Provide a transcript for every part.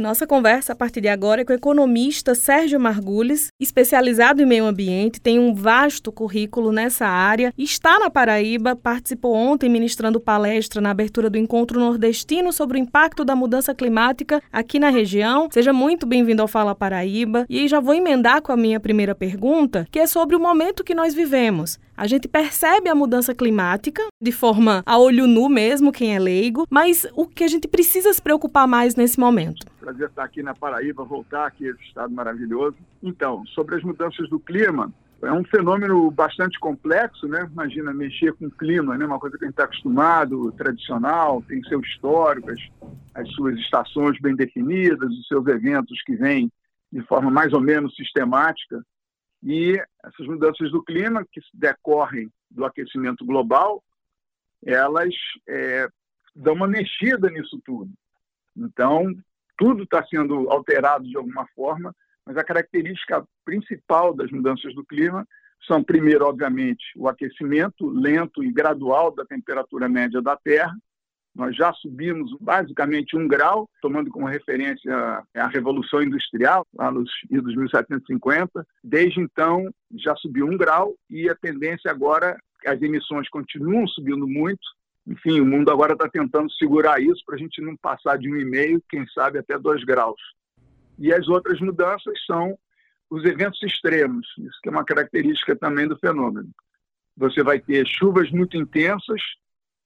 Nossa conversa a partir de agora é com o economista Sérgio Margules, especializado em meio ambiente, tem um vasto currículo nessa área, está na Paraíba, participou ontem ministrando palestra na abertura do encontro nordestino sobre o impacto da mudança climática aqui na região. Seja muito bem-vindo ao Fala Paraíba. E já vou emendar com a minha primeira pergunta, que é sobre o momento que nós vivemos. A gente percebe a mudança climática de forma a olho nu mesmo, quem é leigo, mas o que a gente precisa se preocupar mais nesse momento? Prazer estar aqui na Paraíba, voltar aqui esse estado maravilhoso. Então, sobre as mudanças do clima, é um fenômeno bastante complexo, né? Imagina mexer com o clima, né? Uma coisa que a gente está acostumado, tradicional, tem seu histórico, as, as suas estações bem definidas, os seus eventos que vêm de forma mais ou menos sistemática. E essas mudanças do clima, que decorrem do aquecimento global, elas é, dão uma mexida nisso tudo. Então, tudo está sendo alterado de alguma forma, mas a característica principal das mudanças do clima são, primeiro, obviamente, o aquecimento lento e gradual da temperatura média da Terra, nós já subimos basicamente um grau, tomando como referência a Revolução Industrial, lá nos idos 1750. Desde então, já subiu um grau e a tendência agora, as emissões continuam subindo muito. Enfim, o mundo agora está tentando segurar isso para a gente não passar de um e meio, quem sabe até dois graus. E as outras mudanças são os eventos extremos, isso que é uma característica também do fenômeno. Você vai ter chuvas muito intensas,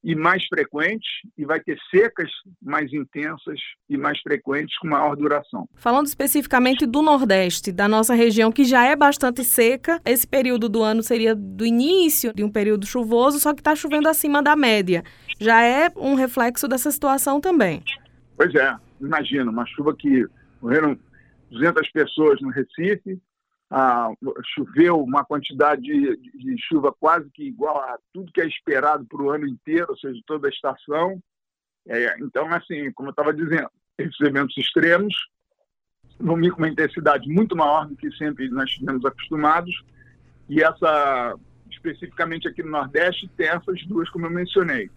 e mais frequentes, e vai ter secas mais intensas e mais frequentes com maior duração. Falando especificamente do Nordeste, da nossa região, que já é bastante seca, esse período do ano seria do início de um período chuvoso, só que está chovendo acima da média. Já é um reflexo dessa situação também. Pois é, imagina, uma chuva que morreram 200 pessoas no Recife, ah, choveu uma quantidade de, de, chuva quase que igual a tudo que é esperado para o ano inteiro, ou seja, toda a estação. É, então, assim, como eu estava dizendo, esses eventos extremos vão vir com uma intensidade muito maior do que sempre nós estivemos acostumados. E essa, especificamente aqui no Nordeste, tem essas duas, como eu mencionei.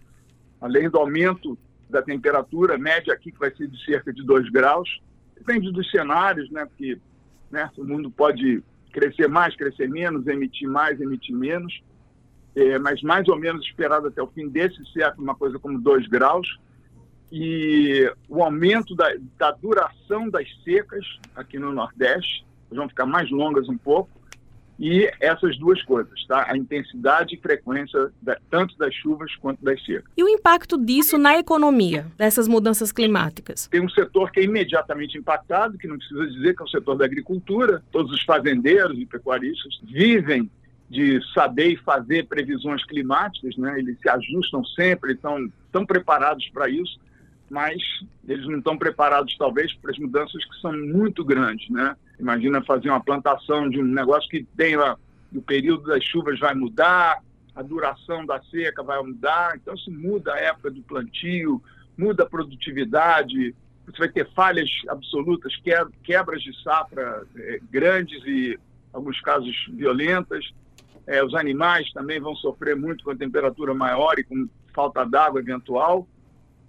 Além do aumento da temperatura média aqui, que vai ser de cerca de 2 graus, depende dos cenários, né? Porque né? O mundo pode crescer mais, crescer menos, emitir mais, emitir menos, é, mas mais ou menos esperado até o fim desse século, uma coisa como 2 graus. E o aumento da, da duração das secas aqui no Nordeste, vão ficar mais longas um pouco, e essas duas coisas, tá? A intensidade e frequência da, tanto das chuvas quanto das secas. E o impacto disso na economia, dessas mudanças climáticas? Tem um setor que é imediatamente impactado, que não precisa dizer que é o setor da agricultura. Todos os fazendeiros e pecuaristas vivem de saber e fazer previsões climáticas, né? Eles se ajustam sempre, estão estão preparados para isso, mas eles não estão preparados talvez para as mudanças que são muito grandes, né? Imagina fazer uma plantação de um negócio que tem lá, o período das chuvas vai mudar, a duração da seca vai mudar, então se muda a época do plantio, muda a produtividade, você vai ter falhas absolutas, quebras de safra é, grandes e, em alguns casos, violentas. É, os animais também vão sofrer muito com a temperatura maior e com falta d'água eventual.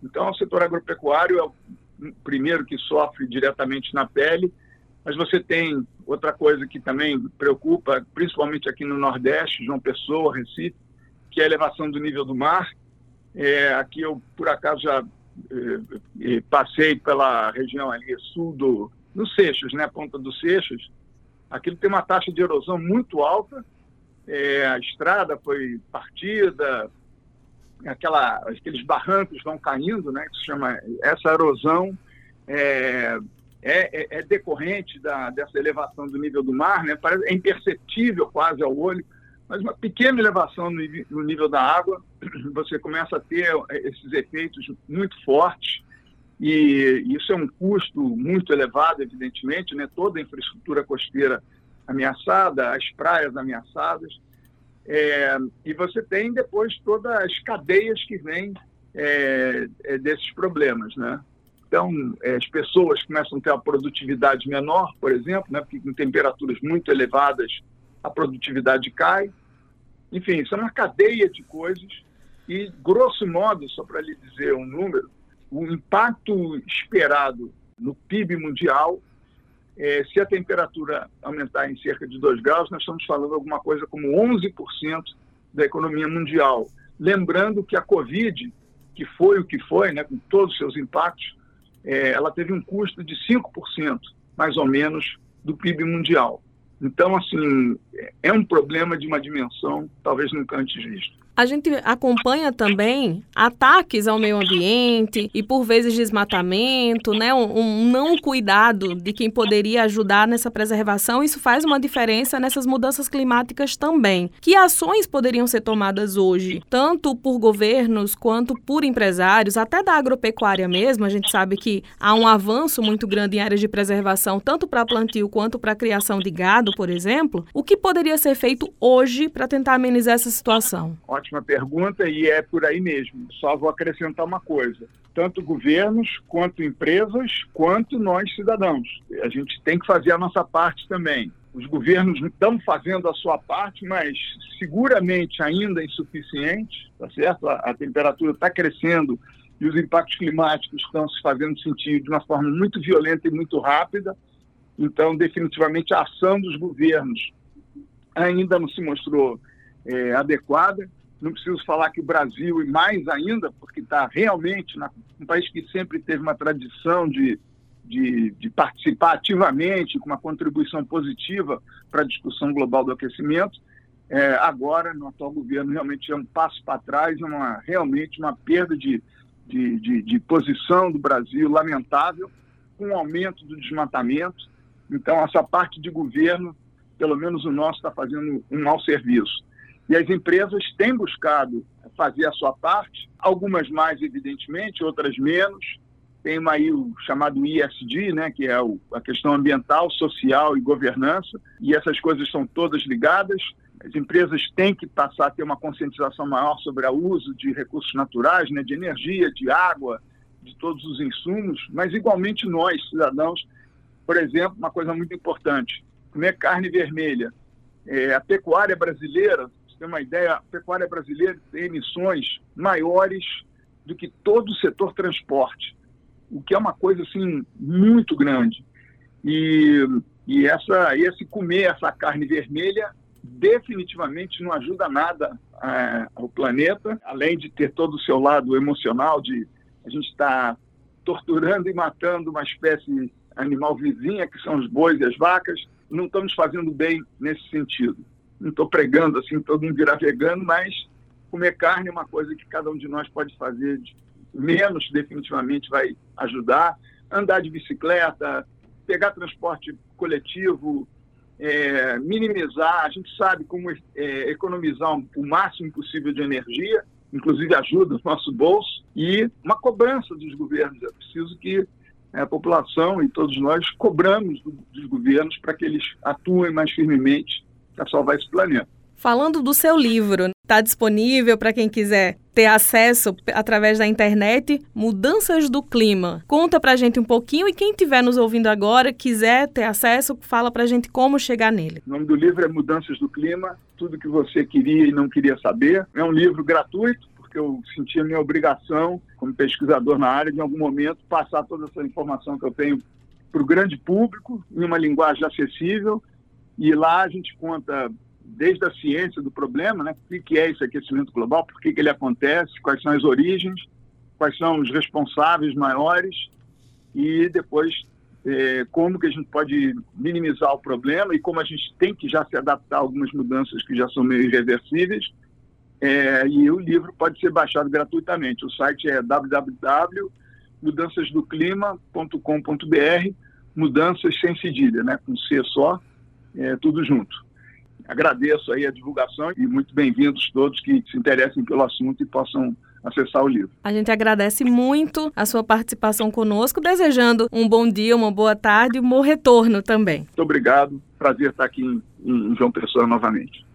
Então, o setor agropecuário é o primeiro que sofre diretamente na pele mas você tem outra coisa que também preocupa, principalmente aqui no Nordeste, João Pessoa, Recife, que é a elevação do nível do mar. É, aqui eu, por acaso, já é, é passei pela região ali sul do, do Seixos, né, Ponta dos Seixos. Aquilo tem uma taxa de erosão muito alta. É, a estrada foi partida, aquela, aqueles barrancos vão caindo, né, que se chama essa erosão é, é, é, é decorrente da, dessa elevação do nível do mar, né? Parece, é imperceptível quase ao olho, mas uma pequena elevação no, no nível da água, você começa a ter esses efeitos muito fortes, e isso é um custo muito elevado, evidentemente, né? toda a infraestrutura costeira ameaçada, as praias ameaçadas, é, e você tem depois todas as cadeias que vêm é, é desses problemas, né? Então, é, as pessoas começam a ter uma produtividade menor, por exemplo, né, porque com temperaturas muito elevadas a produtividade cai. Enfim, isso é uma cadeia de coisas e, grosso modo, só para lhe dizer um número, o impacto esperado no PIB mundial. É, se a temperatura aumentar em cerca de 2 graus, nós estamos falando alguma coisa como 11% da economia mundial. Lembrando que a Covid, que foi o que foi, né, com todos os seus impactos, é, ela teve um custo de 5%, mais ou menos, do PIB mundial. Então, assim, é um problema de uma dimensão talvez nunca antes visto. A gente acompanha também ataques ao meio ambiente e, por vezes, desmatamento, né? Um, um, não cuidado de quem poderia ajudar nessa preservação. Isso faz uma diferença nessas mudanças climáticas também. Que ações poderiam ser tomadas hoje, tanto por governos quanto por empresários, até da agropecuária mesmo? A gente sabe que há um avanço muito grande em áreas de preservação, tanto para plantio quanto para criação de gado, por exemplo. O que poderia ser feito hoje para tentar amenizar essa situação? Ótimo ótima pergunta e é por aí mesmo. Só vou acrescentar uma coisa: tanto governos, quanto empresas, quanto nós cidadãos. A gente tem que fazer a nossa parte também. Os governos estão fazendo a sua parte, mas seguramente ainda insuficiente, tá certo? A, a temperatura está crescendo e os impactos climáticos estão se fazendo sentir de uma forma muito violenta e muito rápida. Então, definitivamente, a ação dos governos ainda não se mostrou é, adequada. Não preciso falar que o Brasil, e mais ainda, porque está realmente na, um país que sempre teve uma tradição de, de, de, participar ativamente, com uma contribuição positiva para a discussão global do aquecimento, é, agora, no atual governo, realmente é um passo para trás, é uma, realmente uma perda de, de, de, de posição do Brasil lamentável, com o aumento do desmatamento. Então, essa parte de governo, pelo menos o nosso, está fazendo um mau serviço. E as empresas têm buscado fazer a sua parte, algumas mais, evidentemente, outras menos. Tem aí o chamado ISD, né, que é o, a questão ambiental, social e governança, e essas coisas são todas ligadas. As empresas têm que passar a ter uma conscientização maior sobre o uso de recursos naturais, né, de energia, de água, de todos os insumos, mas igualmente nós, cidadãos, por exemplo, uma coisa muito importante, comer carne vermelha. É, a pecuária brasileira ter uma ideia, a pecuária brasileira tem emissões maiores do que todo o setor transporte, o que é uma coisa assim muito grande. E, e essa, esse comer essa carne vermelha definitivamente não ajuda nada é, ao planeta, além de ter todo o seu lado emocional de a gente estar tá torturando e matando uma espécie animal vizinha, que são os bois e as vacas, não estamos fazendo bem nesse sentido não estou pregando assim, todo mundo virar vegano, mas comer carne é uma coisa que cada um de nós pode fazer menos, definitivamente vai ajudar. Andar de bicicleta, pegar transporte coletivo, é, minimizar, a gente sabe como é, economizar o máximo possível de energia, inclusive ajuda o nosso bolso, e uma cobrança dos governos. É preciso que a população e todos nós cobramos do, dos governos para que eles atuem mais firmemente para salvar esse planeta. Falando do seu livro, está disponível para quem quiser ter acesso através da internet, Mudanças do Clima. Conta para a gente um pouquinho e quem estiver nos ouvindo agora, quiser ter acesso, fala para a gente como chegar nele. O nome do livro é Mudanças do Clima, tudo que você queria e não queria saber. É um livro gratuito, porque eu senti a minha obrigação, como pesquisador na área, de em algum momento passar toda essa informação que eu tenho para o grande público, em uma linguagem acessível, e lá a gente conta desde a ciência do problema, né? O que é esse aquecimento global, por que, ele acontece, quais são as origens, quais são os responsáveis maiores e depois é, como que a gente pode minimizar o problema e como a gente tem que já se adaptar a algumas mudanças que já são meio irreversíveis. É, e o livro pode ser baixado gratuitamente. O site é www.mudançasdoclima.com.br, mudanças sem cedilha, né? com C só é, tudo junto. Agradeço aí a divulgação e muito bem-vindos todos que se interessem pelo assunto e possam acessar o livro. A gente agradece muito a sua participação conosco, desejando um bom dia, uma boa tarde e um bom retorno também. Muito obrigado. Prazer estar aqui em, em João Pessoa novamente.